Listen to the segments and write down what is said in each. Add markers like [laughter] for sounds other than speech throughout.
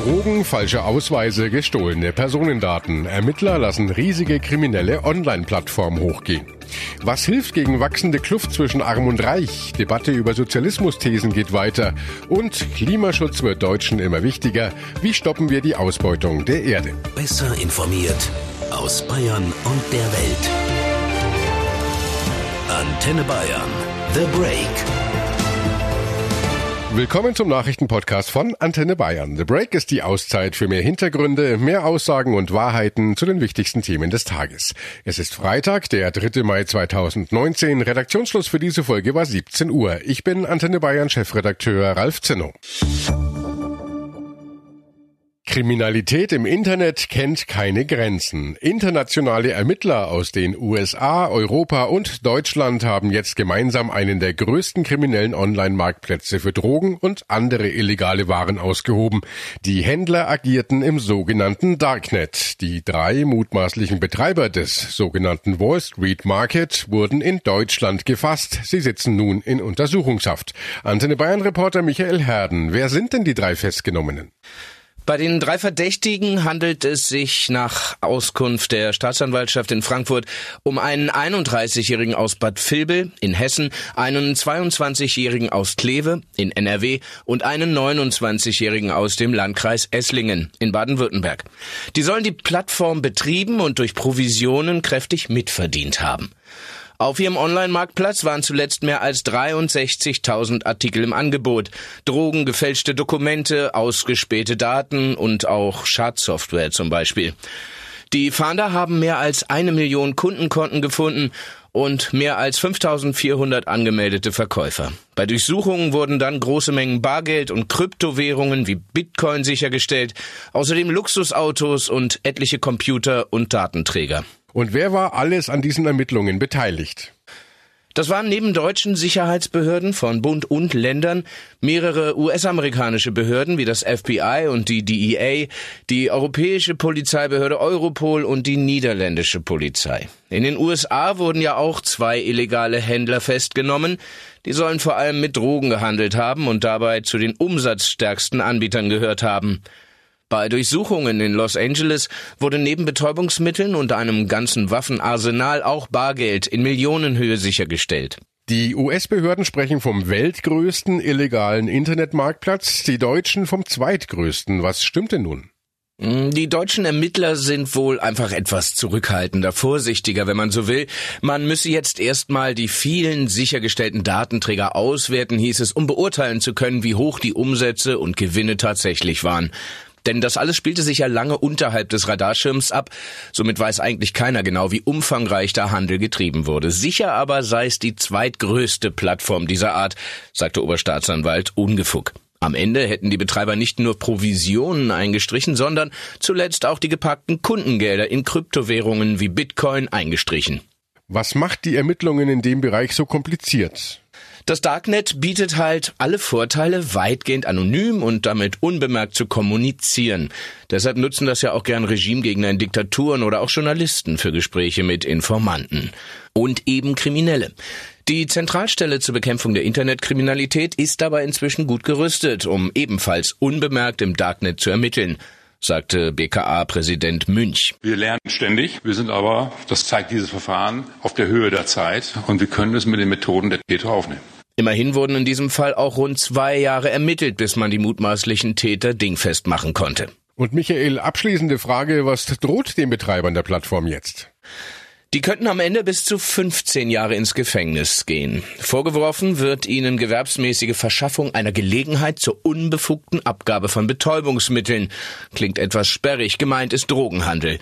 Drogen, falsche Ausweise, gestohlene Personendaten. Ermittler lassen riesige kriminelle Online-Plattformen hochgehen. Was hilft gegen wachsende Kluft zwischen Arm und Reich? Debatte über Sozialismusthesen geht weiter. Und Klimaschutz wird Deutschen immer wichtiger. Wie stoppen wir die Ausbeutung der Erde? Besser informiert aus Bayern und der Welt. Antenne Bayern. The Break. Willkommen zum Nachrichtenpodcast von Antenne Bayern. The Break ist die Auszeit für mehr Hintergründe, mehr Aussagen und Wahrheiten zu den wichtigsten Themen des Tages. Es ist Freitag, der 3. Mai 2019. Redaktionsschluss für diese Folge war 17 Uhr. Ich bin Antenne Bayern Chefredakteur Ralf Zinno. Kriminalität im Internet kennt keine Grenzen. Internationale Ermittler aus den USA, Europa und Deutschland haben jetzt gemeinsam einen der größten kriminellen Online-Marktplätze für Drogen und andere illegale Waren ausgehoben. Die Händler agierten im sogenannten Darknet. Die drei mutmaßlichen Betreiber des sogenannten Wall Street Market wurden in Deutschland gefasst. Sie sitzen nun in Untersuchungshaft. Antenne Bayern Reporter Michael Herden. Wer sind denn die drei Festgenommenen? Bei den drei Verdächtigen handelt es sich nach Auskunft der Staatsanwaltschaft in Frankfurt um einen 31-Jährigen aus Bad Vilbel in Hessen, einen 22-Jährigen aus Kleve in NRW und einen 29-Jährigen aus dem Landkreis Esslingen in Baden-Württemberg. Die sollen die Plattform betrieben und durch Provisionen kräftig mitverdient haben. Auf ihrem Online-Marktplatz waren zuletzt mehr als 63.000 Artikel im Angebot. Drogen, gefälschte Dokumente, ausgespähte Daten und auch Schadsoftware zum Beispiel. Die Fahnder haben mehr als eine Million Kundenkonten gefunden und mehr als 5400 angemeldete Verkäufer. Bei Durchsuchungen wurden dann große Mengen Bargeld und Kryptowährungen wie Bitcoin sichergestellt, außerdem Luxusautos und etliche Computer und Datenträger. Und wer war alles an diesen Ermittlungen beteiligt? Das waren neben deutschen Sicherheitsbehörden von Bund und Ländern mehrere US-amerikanische Behörden wie das FBI und die DEA, die europäische Polizeibehörde Europol und die niederländische Polizei. In den USA wurden ja auch zwei illegale Händler festgenommen. Die sollen vor allem mit Drogen gehandelt haben und dabei zu den umsatzstärksten Anbietern gehört haben. Bei Durchsuchungen in Los Angeles wurde neben Betäubungsmitteln und einem ganzen Waffenarsenal auch Bargeld in Millionenhöhe sichergestellt. Die US-Behörden sprechen vom weltgrößten illegalen Internetmarktplatz, die Deutschen vom zweitgrößten. Was stimmt denn nun? Hm, die deutschen Ermittler sind wohl einfach etwas zurückhaltender, vorsichtiger, wenn man so will. Man müsse jetzt erstmal die vielen sichergestellten Datenträger auswerten, hieß es, um beurteilen zu können, wie hoch die Umsätze und Gewinne tatsächlich waren. Denn das alles spielte sich ja lange unterhalb des Radarschirms ab, somit weiß eigentlich keiner genau, wie umfangreich der Handel getrieben wurde. Sicher aber sei es die zweitgrößte Plattform dieser Art, sagte Oberstaatsanwalt Ungefug. Am Ende hätten die Betreiber nicht nur Provisionen eingestrichen, sondern zuletzt auch die gepackten Kundengelder in Kryptowährungen wie Bitcoin eingestrichen. Was macht die Ermittlungen in dem Bereich so kompliziert? Das Darknet bietet halt alle Vorteile, weitgehend anonym und damit unbemerkt zu kommunizieren. Deshalb nutzen das ja auch gern Regimegegner in Diktaturen oder auch Journalisten für Gespräche mit Informanten. Und eben Kriminelle. Die Zentralstelle zur Bekämpfung der Internetkriminalität ist dabei inzwischen gut gerüstet, um ebenfalls unbemerkt im Darknet zu ermitteln sagte BKA-Präsident Münch. Wir lernen ständig. Wir sind aber, das zeigt dieses Verfahren, auf der Höhe der Zeit und wir können es mit den Methoden der Täter aufnehmen. Immerhin wurden in diesem Fall auch rund zwei Jahre ermittelt, bis man die mutmaßlichen Täter dingfest machen konnte. Und Michael, abschließende Frage, was droht den Betreibern der Plattform jetzt? Die könnten am Ende bis zu 15 Jahre ins Gefängnis gehen. Vorgeworfen wird ihnen gewerbsmäßige Verschaffung einer Gelegenheit zur unbefugten Abgabe von Betäubungsmitteln. Klingt etwas sperrig, gemeint ist Drogenhandel.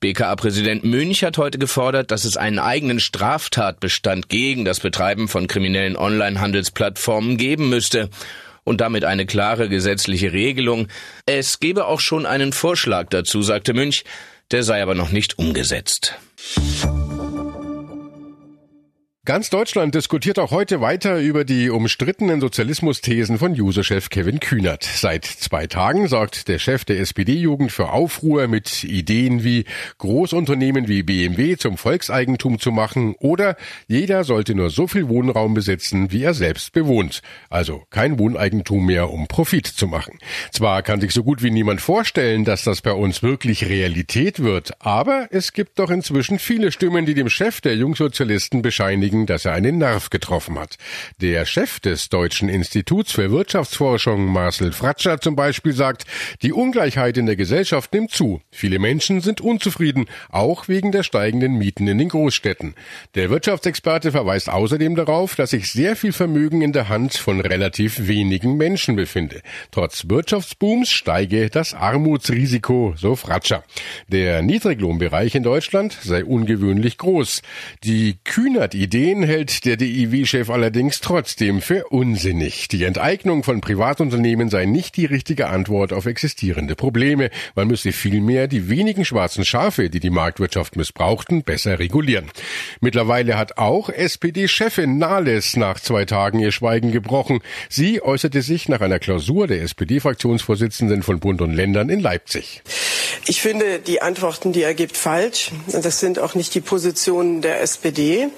BKA-Präsident Münch hat heute gefordert, dass es einen eigenen Straftatbestand gegen das Betreiben von kriminellen Online-Handelsplattformen geben müsste und damit eine klare gesetzliche Regelung. Es gebe auch schon einen Vorschlag dazu, sagte Münch, der sei aber noch nicht umgesetzt. Thank you Ganz Deutschland diskutiert auch heute weiter über die umstrittenen Sozialismusthesen von Juso-Chef Kevin Kühnert. Seit zwei Tagen sorgt der Chef der SPD-Jugend für Aufruhr mit Ideen wie Großunternehmen wie BMW zum Volkseigentum zu machen oder jeder sollte nur so viel Wohnraum besitzen, wie er selbst bewohnt. Also kein Wohneigentum mehr, um Profit zu machen. Zwar kann sich so gut wie niemand vorstellen, dass das bei uns wirklich Realität wird, aber es gibt doch inzwischen viele Stimmen, die dem Chef der Jungsozialisten bescheinigen, bestätigen, dass er einen Nerv getroffen hat. Der Chef des Deutschen Instituts für Wirtschaftsforschung, Marcel Fratscher zum Beispiel, sagt, die Ungleichheit in der Gesellschaft nimmt zu. Viele Menschen sind unzufrieden, auch wegen der steigenden Mieten in den Großstädten. Der Wirtschaftsexperte verweist außerdem darauf, dass sich sehr viel Vermögen in der Hand von relativ wenigen Menschen befinde. Trotz Wirtschaftsbooms steige das Armutsrisiko, so Fratscher. Der Niedriglohnbereich in Deutschland sei ungewöhnlich groß. Die Kühnert-Idee den hält der DIW-Chef allerdings trotzdem für unsinnig. Die Enteignung von Privatunternehmen sei nicht die richtige Antwort auf existierende Probleme. Man müsse vielmehr die wenigen schwarzen Schafe, die die Marktwirtschaft missbrauchten, besser regulieren. Mittlerweile hat auch SPD-Chefin Nahles nach zwei Tagen ihr Schweigen gebrochen. Sie äußerte sich nach einer Klausur der SPD-Fraktionsvorsitzenden von Bund und Ländern in Leipzig. Ich finde die Antworten, die er gibt, falsch. Das sind auch nicht die Positionen der SPD.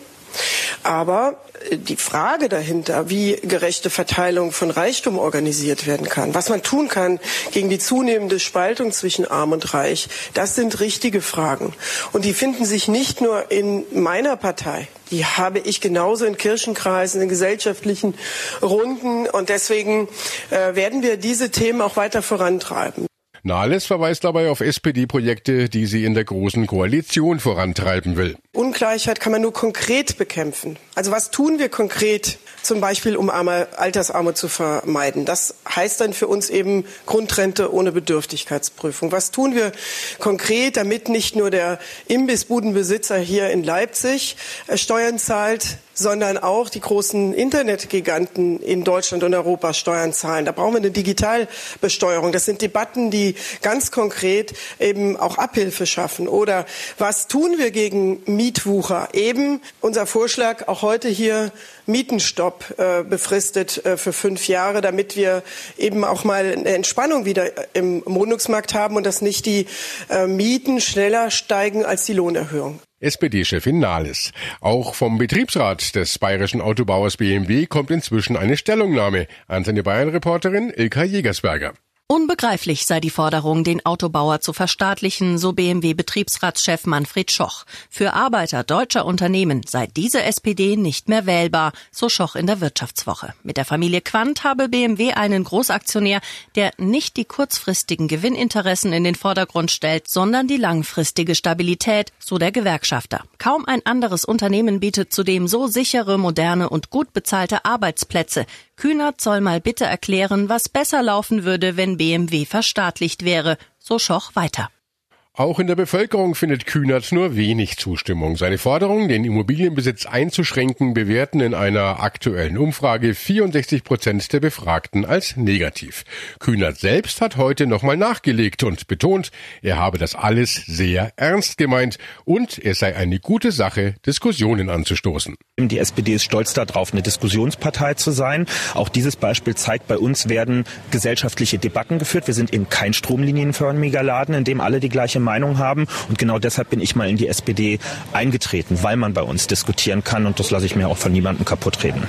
Aber äh, die Frage dahinter, wie gerechte Verteilung von Reichtum organisiert werden kann, was man tun kann gegen die zunehmende Spaltung zwischen Arm und Reich, das sind richtige Fragen. Und die finden sich nicht nur in meiner Partei. Die habe ich genauso in Kirchenkreisen, in gesellschaftlichen Runden. Und deswegen äh, werden wir diese Themen auch weiter vorantreiben. Nahles verweist dabei auf SPD-Projekte, die sie in der Großen Koalition vorantreiben will. Ungleichheit kann man nur konkret bekämpfen. Also was tun wir konkret, zum Beispiel um Altersarmut zu vermeiden? Das heißt dann für uns eben Grundrente ohne Bedürftigkeitsprüfung. Was tun wir konkret, damit nicht nur der Imbissbudenbesitzer hier in Leipzig äh, Steuern zahlt, sondern auch die großen Internetgiganten in Deutschland und Europa Steuern zahlen. Da brauchen wir eine Digitalbesteuerung. Das sind Debatten, die ganz konkret eben auch Abhilfe schaffen. Oder was tun wir gegen Mietwucher? Eben unser Vorschlag auch heute hier Mietenstopp äh, befristet äh, für fünf Jahre, damit wir eben auch mal eine Entspannung wieder im Wohnungsmarkt haben und dass nicht die äh, Mieten schneller steigen als die Lohnerhöhung. SPD-Chefin Nahles. Auch vom Betriebsrat des bayerischen Autobauers BMW kommt inzwischen eine Stellungnahme. Antenne Bayern-Reporterin Ilka Jägersberger. Unbegreiflich sei die Forderung, den Autobauer zu verstaatlichen, so BMW-Betriebsratschef Manfred Schoch. Für Arbeiter deutscher Unternehmen sei diese SPD nicht mehr wählbar, so Schoch in der Wirtschaftswoche. Mit der Familie Quandt habe BMW einen Großaktionär, der nicht die kurzfristigen Gewinninteressen in den Vordergrund stellt, sondern die langfristige Stabilität, so der Gewerkschafter. Kaum ein anderes Unternehmen bietet zudem so sichere, moderne und gut bezahlte Arbeitsplätze. Kühnert soll mal bitte erklären, was besser laufen würde, wenn BMW verstaatlicht wäre, so Schoch weiter. Auch in der Bevölkerung findet Kühnert nur wenig Zustimmung. Seine Forderung, den Immobilienbesitz einzuschränken, bewerten in einer aktuellen Umfrage 64 Prozent der Befragten als negativ. Kühnert selbst hat heute nochmal nachgelegt und betont, er habe das alles sehr ernst gemeint und es sei eine gute Sache, Diskussionen anzustoßen. Die SPD ist stolz darauf, eine Diskussionspartei zu sein. Auch dieses Beispiel zeigt, bei uns werden gesellschaftliche Debatten geführt. Wir sind eben kein stromlinienförmiger Laden, in dem alle die gleiche Meinung haben. Und genau deshalb bin ich mal in die SPD eingetreten, weil man bei uns diskutieren kann. Und das lasse ich mir auch von niemandem kaputt reden.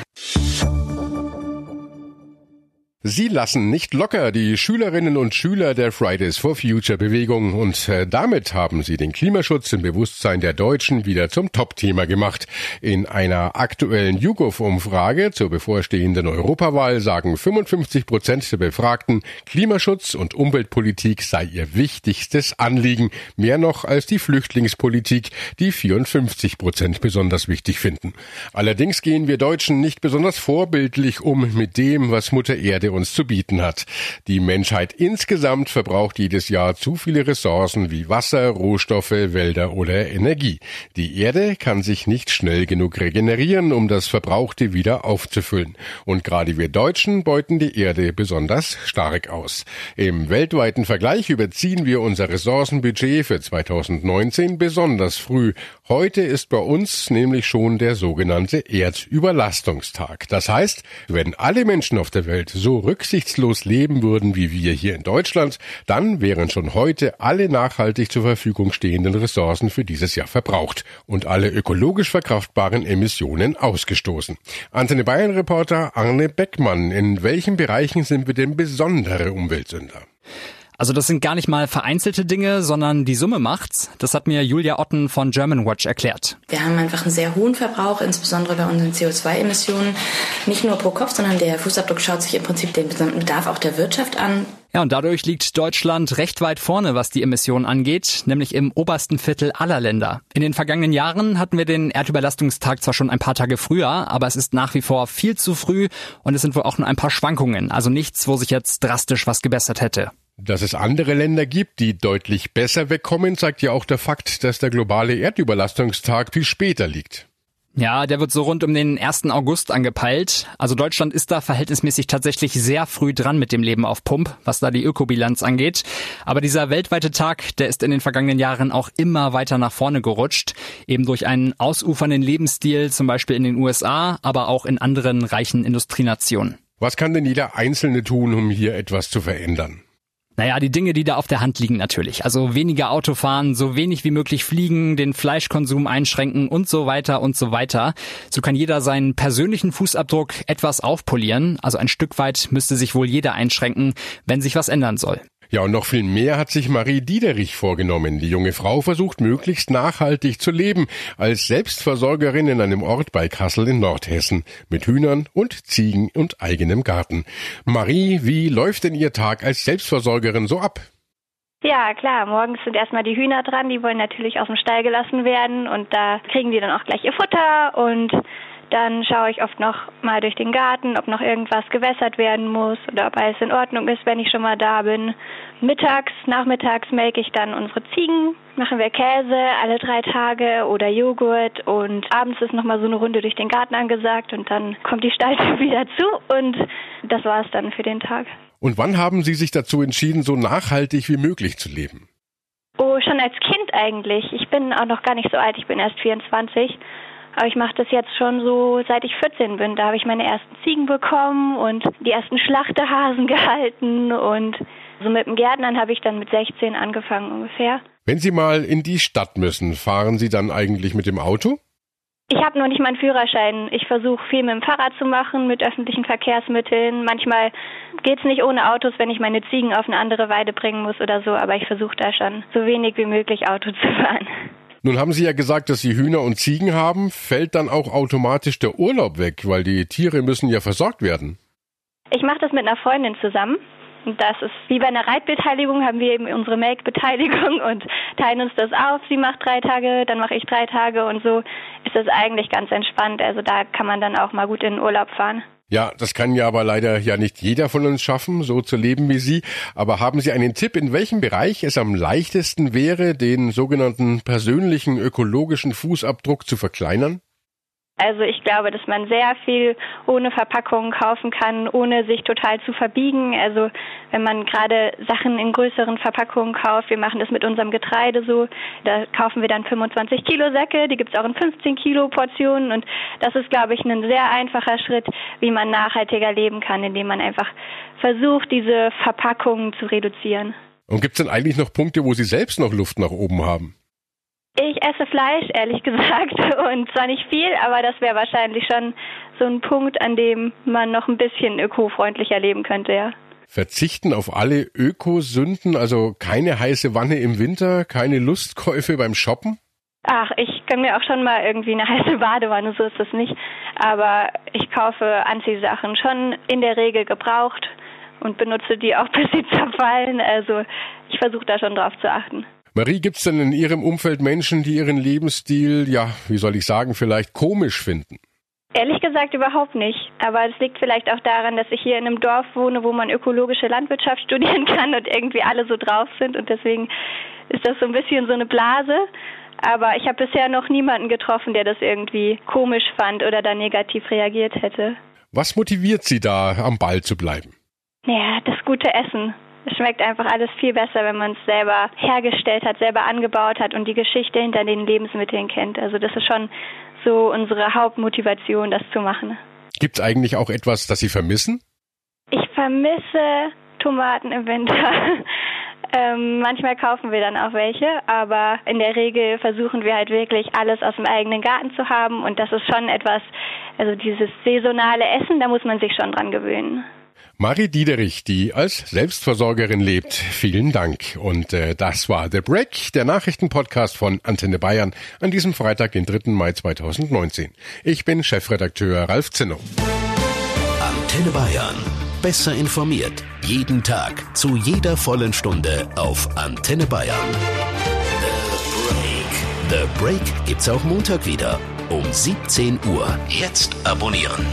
Sie lassen nicht locker, die Schülerinnen und Schüler der Fridays for Future Bewegung. Und äh, damit haben sie den Klimaschutz im Bewusstsein der Deutschen wieder zum Top-Thema gemacht. In einer aktuellen YouGov-Umfrage zur bevorstehenden Europawahl sagen 55 Prozent der Befragten, Klimaschutz und Umweltpolitik sei ihr wichtigstes Anliegen. Mehr noch als die Flüchtlingspolitik, die 54 Prozent besonders wichtig finden. Allerdings gehen wir Deutschen nicht besonders vorbildlich um mit dem, was Mutter Erde uns zu bieten hat. Die Menschheit insgesamt verbraucht jedes Jahr zu viele Ressourcen wie Wasser, Rohstoffe, Wälder oder Energie. Die Erde kann sich nicht schnell genug regenerieren, um das Verbrauchte wieder aufzufüllen. Und gerade wir Deutschen beuten die Erde besonders stark aus. Im weltweiten Vergleich überziehen wir unser Ressourcenbudget für 2019 besonders früh. Heute ist bei uns nämlich schon der sogenannte Erdüberlastungstag. Das heißt, wenn alle Menschen auf der Welt so rücksichtslos leben würden wie wir hier in Deutschland, dann wären schon heute alle nachhaltig zur Verfügung stehenden Ressourcen für dieses Jahr verbraucht und alle ökologisch verkraftbaren Emissionen ausgestoßen. Antenne Bayern Reporter Arne Beckmann, in welchen Bereichen sind wir denn besondere Umweltsünder? Also das sind gar nicht mal vereinzelte Dinge, sondern die Summe macht's. Das hat mir Julia Otten von Germanwatch erklärt. Wir haben einfach einen sehr hohen Verbrauch, insbesondere bei unseren CO2-Emissionen. Nicht nur pro Kopf, sondern der Fußabdruck schaut sich im Prinzip den gesamten Bedarf auch der Wirtschaft an. Ja, und dadurch liegt Deutschland recht weit vorne, was die Emissionen angeht, nämlich im obersten Viertel aller Länder. In den vergangenen Jahren hatten wir den Erdüberlastungstag zwar schon ein paar Tage früher, aber es ist nach wie vor viel zu früh und es sind wohl auch nur ein paar Schwankungen, also nichts, wo sich jetzt drastisch was gebessert hätte. Dass es andere Länder gibt, die deutlich besser wegkommen, zeigt ja auch der Fakt, dass der globale Erdüberlastungstag viel später liegt. Ja, der wird so rund um den 1. August angepeilt. Also Deutschland ist da verhältnismäßig tatsächlich sehr früh dran mit dem Leben auf Pump, was da die Ökobilanz angeht. Aber dieser weltweite Tag, der ist in den vergangenen Jahren auch immer weiter nach vorne gerutscht. Eben durch einen ausufernden Lebensstil, zum Beispiel in den USA, aber auch in anderen reichen Industrienationen. Was kann denn jeder Einzelne tun, um hier etwas zu verändern? Naja, die Dinge, die da auf der Hand liegen natürlich. Also weniger Auto fahren, so wenig wie möglich fliegen, den Fleischkonsum einschränken und so weiter und so weiter. So kann jeder seinen persönlichen Fußabdruck etwas aufpolieren. Also ein Stück weit müsste sich wohl jeder einschränken, wenn sich was ändern soll. Ja, und noch viel mehr hat sich Marie Diederich vorgenommen. Die junge Frau versucht möglichst nachhaltig zu leben, als Selbstversorgerin in einem Ort bei Kassel in Nordhessen, mit Hühnern und Ziegen und eigenem Garten. Marie, wie läuft denn Ihr Tag als Selbstversorgerin so ab? Ja, klar. Morgens sind erstmal die Hühner dran. Die wollen natürlich aus dem Stall gelassen werden und da kriegen die dann auch gleich ihr Futter und dann schaue ich oft noch mal durch den Garten, ob noch irgendwas gewässert werden muss oder ob alles in Ordnung ist, wenn ich schon mal da bin. Mittags, nachmittags melke ich dann unsere Ziegen, machen wir Käse alle drei Tage oder Joghurt und abends ist noch mal so eine Runde durch den Garten angesagt und dann kommt die Stalltür [laughs] wieder zu und das war es dann für den Tag. Und wann haben Sie sich dazu entschieden, so nachhaltig wie möglich zu leben? Oh, schon als Kind eigentlich. Ich bin auch noch gar nicht so alt, ich bin erst 24. Aber ich mache das jetzt schon so, seit ich 14 bin. Da habe ich meine ersten Ziegen bekommen und die ersten Schlachtehasen [laughs] gehalten. Und so mit dem Gärtnern habe ich dann mit 16 angefangen ungefähr. Wenn Sie mal in die Stadt müssen, fahren Sie dann eigentlich mit dem Auto? Ich habe noch nicht meinen Führerschein. Ich versuche viel mit dem Fahrrad zu machen, mit öffentlichen Verkehrsmitteln. Manchmal geht's nicht ohne Autos, wenn ich meine Ziegen auf eine andere Weide bringen muss oder so, aber ich versuche da schon so wenig wie möglich Auto zu fahren. Nun haben Sie ja gesagt, dass Sie Hühner und Ziegen haben. Fällt dann auch automatisch der Urlaub weg, weil die Tiere müssen ja versorgt werden? Ich mache das mit einer Freundin zusammen. Das ist wie bei einer Reitbeteiligung, haben wir eben unsere Melkbeteiligung und teilen uns das auf. Sie macht drei Tage, dann mache ich drei Tage und so ist das eigentlich ganz entspannt. Also da kann man dann auch mal gut in den Urlaub fahren. Ja, das kann ja aber leider ja nicht jeder von uns schaffen, so zu leben wie Sie. Aber haben Sie einen Tipp, in welchem Bereich es am leichtesten wäre, den sogenannten persönlichen ökologischen Fußabdruck zu verkleinern? Also ich glaube, dass man sehr viel ohne Verpackung kaufen kann, ohne sich total zu verbiegen. Also wenn man gerade Sachen in größeren Verpackungen kauft, wir machen das mit unserem Getreide so, da kaufen wir dann 25 Kilo Säcke, die gibt's auch in 15 Kilo Portionen und das ist, glaube ich, ein sehr einfacher Schritt, wie man nachhaltiger leben kann, indem man einfach versucht, diese Verpackungen zu reduzieren. Und gibt's denn eigentlich noch Punkte, wo Sie selbst noch Luft nach oben haben? Esse Fleisch, ehrlich [laughs] gesagt, und zwar nicht viel, aber das wäre wahrscheinlich schon so ein Punkt, an dem man noch ein bisschen ökofreundlicher leben könnte, ja. Verzichten auf alle Ökosünden, also keine heiße Wanne im Winter, keine Lustkäufe beim Shoppen? Ach, ich kann mir auch schon mal irgendwie eine [laughs] heiße Badewanne, so ist das nicht. Aber ich kaufe Anziehsachen schon in der Regel gebraucht und benutze die auch, [laughs] bis sie zerfallen. Also ich versuche da schon drauf zu achten. Marie, gibt's denn in Ihrem Umfeld Menschen, die Ihren Lebensstil, ja, wie soll ich sagen, vielleicht komisch finden? Ehrlich gesagt überhaupt nicht. Aber es liegt vielleicht auch daran, dass ich hier in einem Dorf wohne, wo man ökologische Landwirtschaft [laughs] studieren kann und irgendwie alle so drauf sind. Und deswegen ist das so ein bisschen so eine Blase. Aber ich habe bisher noch niemanden getroffen, der das irgendwie komisch fand oder da negativ reagiert hätte. Was motiviert Sie da, am Ball zu bleiben? Ja, das gute Essen. Es schmeckt einfach alles viel besser, wenn man es selber hergestellt hat, selber angebaut hat und die Geschichte hinter den Lebensmitteln kennt. Also das ist schon so unsere Hauptmotivation, das zu machen. Gibt es eigentlich auch etwas, das Sie vermissen? Ich vermisse Tomaten im Winter. [laughs] ähm, manchmal kaufen wir dann auch welche, aber in der Regel versuchen wir halt wirklich alles aus dem eigenen Garten zu haben und das ist schon etwas, also dieses saisonale Essen, da muss man sich schon dran gewöhnen. Marie Diederich, die als Selbstversorgerin lebt. Vielen Dank. Und äh, das war The Break, der Nachrichtenpodcast von Antenne Bayern an diesem Freitag, den 3. Mai 2019. Ich bin Chefredakteur Ralf Zinno. Antenne Bayern. Besser informiert. Jeden Tag. Zu jeder vollen Stunde auf Antenne Bayern. The Break. The Break gibt's auch Montag wieder. Um 17 Uhr. Jetzt abonnieren.